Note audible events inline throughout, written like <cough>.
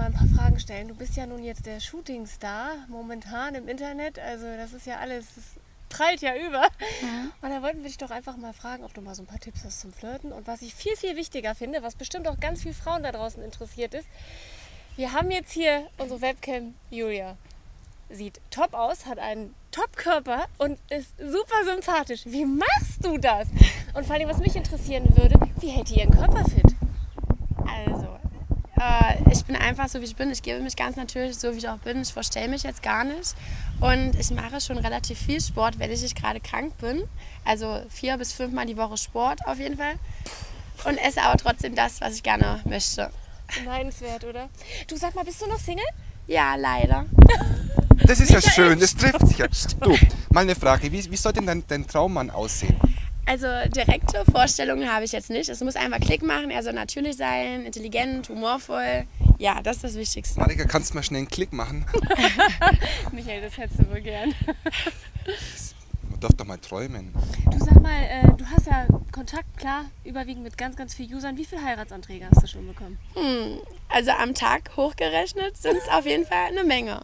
mal ein paar Fragen stellen. Du bist ja nun jetzt der Shootingstar momentan im Internet. Also das ist ja alles, das prallt ja über. Und da wollten wir dich doch einfach mal fragen, ob du mal so ein paar Tipps hast zum Flirten. Und was ich viel, viel wichtiger finde, was bestimmt auch ganz viele Frauen da draußen interessiert ist, wir haben jetzt hier unsere Webcam Julia. Sieht top aus, hat einen Top-Körper und ist super sympathisch. Wie machst du das? Und vor allem, was mich interessieren würde, wie hält ihr ihren Körper fit? Äh, ich bin einfach so, wie ich bin. Ich gebe mich ganz natürlich so, wie ich auch bin. Ich verstelle mich jetzt gar nicht. Und ich mache schon relativ viel Sport, wenn ich nicht gerade krank bin. Also vier bis fünfmal die Woche Sport auf jeden Fall. Und esse aber trotzdem das, was ich gerne möchte. Beneidenswert, oder? Du sag mal, bist du noch Single? Ja, leider. Das ist ja schön, das trifft sich ja. Du, mal eine Frage, wie, wie soll denn dein, dein Traummann aussehen? Also direkte Vorstellungen habe ich jetzt nicht. Es muss einfach Klick machen. Er soll natürlich sein, intelligent, humorvoll. Ja, das ist das Wichtigste. Marika, kannst du mal schnell einen Klick machen? <laughs> <laughs> Michael, das hättest du wohl gern. Man darf doch mal träumen. Du sag mal, äh, du hast ja Kontakt, klar, überwiegend mit ganz, ganz vielen Usern. Wie viele Heiratsanträge hast du schon bekommen? Hm, also am Tag hochgerechnet sind es auf jeden Fall eine Menge.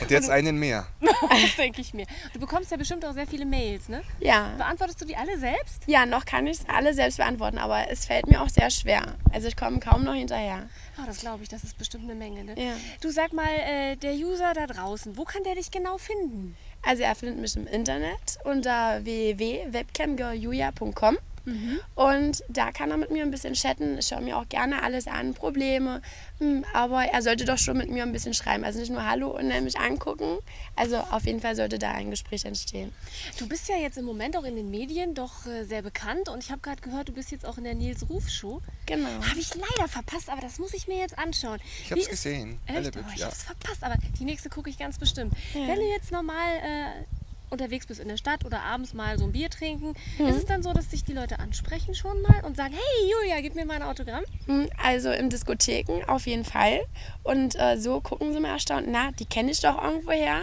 Und jetzt einen mehr. <laughs> Das denke ich mir. Du bekommst ja bestimmt auch sehr viele Mails, ne? Ja. Beantwortest du die alle selbst? Ja, noch kann ich es alle selbst beantworten, aber es fällt mir auch sehr schwer. Also ich komme kaum noch hinterher. Ah, das glaube ich, das ist bestimmt eine Menge, ne? Ja. Du sag mal, äh, der User da draußen, wo kann der dich genau finden? Also er findet mich im Internet unter www.webcamgirljulia.com und da kann er mit mir ein bisschen chatten. Ich schaue mir auch gerne alles an, Probleme. Hm, Aber er sollte doch schon mit mir ein bisschen schreiben. Also nicht nur Hallo und dann mich angucken. Also auf jeden Fall sollte da ein Gespräch entstehen. Du bist ja jetzt im Moment auch in den Medien doch äh, sehr bekannt und ich habe gerade gehört, du bist jetzt auch in der Nils Ruf Show. Genau. Habe ich leider verpasst, aber das muss ich mir jetzt anschauen. Ich hab's Wie ist- gesehen. Echt? Oh, ich ja. hab's verpasst, aber die nächste gucke ich ganz bestimmt. Wenn du jetzt normal äh, unterwegs bist in der Stadt oder abends mal so ein Bier trinken, Mhm. ist es dann so, dass dich die Leute ansprechen schon mal und sagen, hey Julia, gib mir mal ein Autogramm? Hm, Also in Diskotheken auf jeden Fall. Und äh, so gucken sie mal erstaunt, na, die kenne ich doch irgendwoher.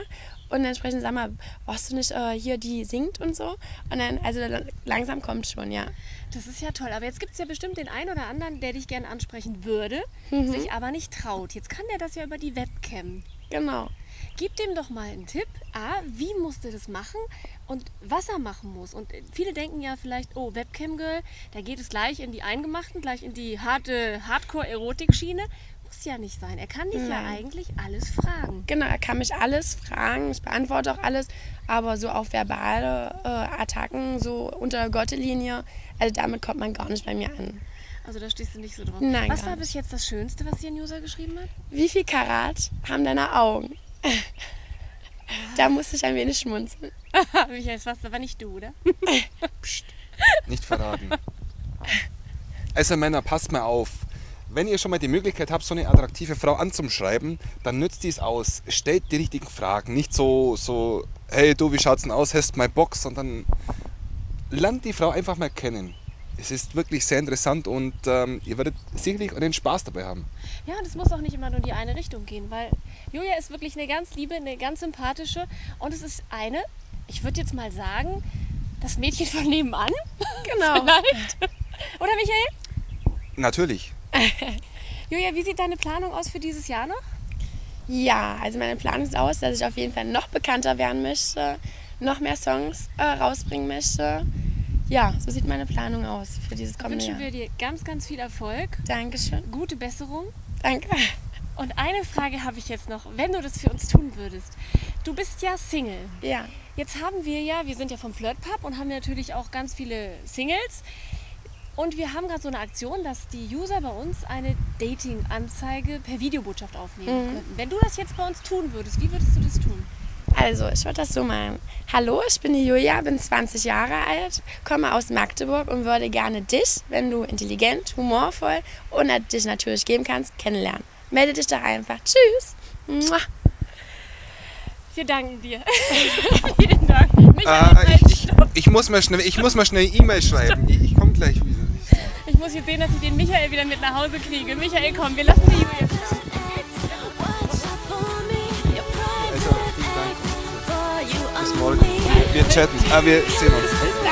Und dann sprechen sie, sag mal, warst du nicht äh, hier, die singt und so? Und dann, also la- langsam kommt schon, ja. Das ist ja toll, aber jetzt gibt es ja bestimmt den einen oder anderen, der dich gerne ansprechen würde, Mhm. sich aber nicht traut. Jetzt kann der das ja über die Webcam. Genau. Gib dem doch mal einen Tipp. A, wie muss der das machen und was er machen muss. Und viele denken ja vielleicht, oh, Webcam-Girl, da geht es gleich in die Eingemachten, gleich in die harte Hardcore-Erotik-Schiene. Muss ja nicht sein. Er kann dich ja Nein. eigentlich alles fragen. Genau, er kann mich alles fragen, ich beantworte auch alles, aber so auf verbale äh, Attacken, so unter der Gottelinie, also damit kommt man gar nicht bei mir an. Also da stehst du nicht so drauf. Nein, was war bis jetzt das Schönste, was dir ein User geschrieben hat? Wie viel Karat haben deine Augen? da musste ich ein wenig schmunzeln. <laughs> Michael, das warst aber nicht du, oder? <laughs> Nicht verraten. Also Männer, passt mal auf. Wenn ihr schon mal die Möglichkeit habt, so eine attraktive Frau anzuschreiben, dann nützt dies aus. Stellt die richtigen Fragen. Nicht so, so hey du, wie schaut's denn aus? Hast du mal Bock? Sondern lernt die Frau einfach mal kennen. Es ist wirklich sehr interessant und ähm, ihr werdet sicherlich einen Spaß dabei haben. Ja, und es muss auch nicht immer nur in die eine Richtung gehen, weil Julia ist wirklich eine ganz liebe, eine ganz sympathische und es ist eine, ich würde jetzt mal sagen, das Mädchen von nebenan. Genau. <laughs> Vielleicht. Oder Michael? Natürlich. <laughs> Julia, wie sieht deine Planung aus für dieses Jahr noch? Ja, also meine Planung ist aus, dass ich auf jeden Fall noch bekannter werden möchte, noch mehr Songs äh, rausbringen möchte. Ja, so sieht meine Planung aus für dieses kommende Wünschen Jahr. wir dir ganz, ganz viel Erfolg, Dankeschön. gute Besserung. Danke. Und eine Frage habe ich jetzt noch, wenn du das für uns tun würdest. Du bist ja Single. Ja. Jetzt haben wir ja, wir sind ja vom Flirt Pub und haben natürlich auch ganz viele Singles. Und wir haben gerade so eine Aktion, dass die User bei uns eine Dating-Anzeige per Videobotschaft aufnehmen könnten. Wenn du das jetzt bei uns tun würdest, wie würdest du das tun? Also, ich würde das so machen. Hallo, ich bin die Julia, bin 20 Jahre alt, komme aus Magdeburg und würde gerne dich, wenn du intelligent, humorvoll und dich natürlich geben kannst, kennenlernen. Melde dich doch einfach. Tschüss. Mua. Wir danken dir. <laughs> Vielen Dank. Michael, halt, ich, ich, muss mal schnell, ich muss mal schnell E-Mail schreiben. Ich, ich komme gleich wieder. ich muss jetzt sehen, dass ich den Michael wieder mit nach Hause kriege. Michael, komm, wir lassen die Julia. Morgen. Wir chatten. Ah, wir sehen uns.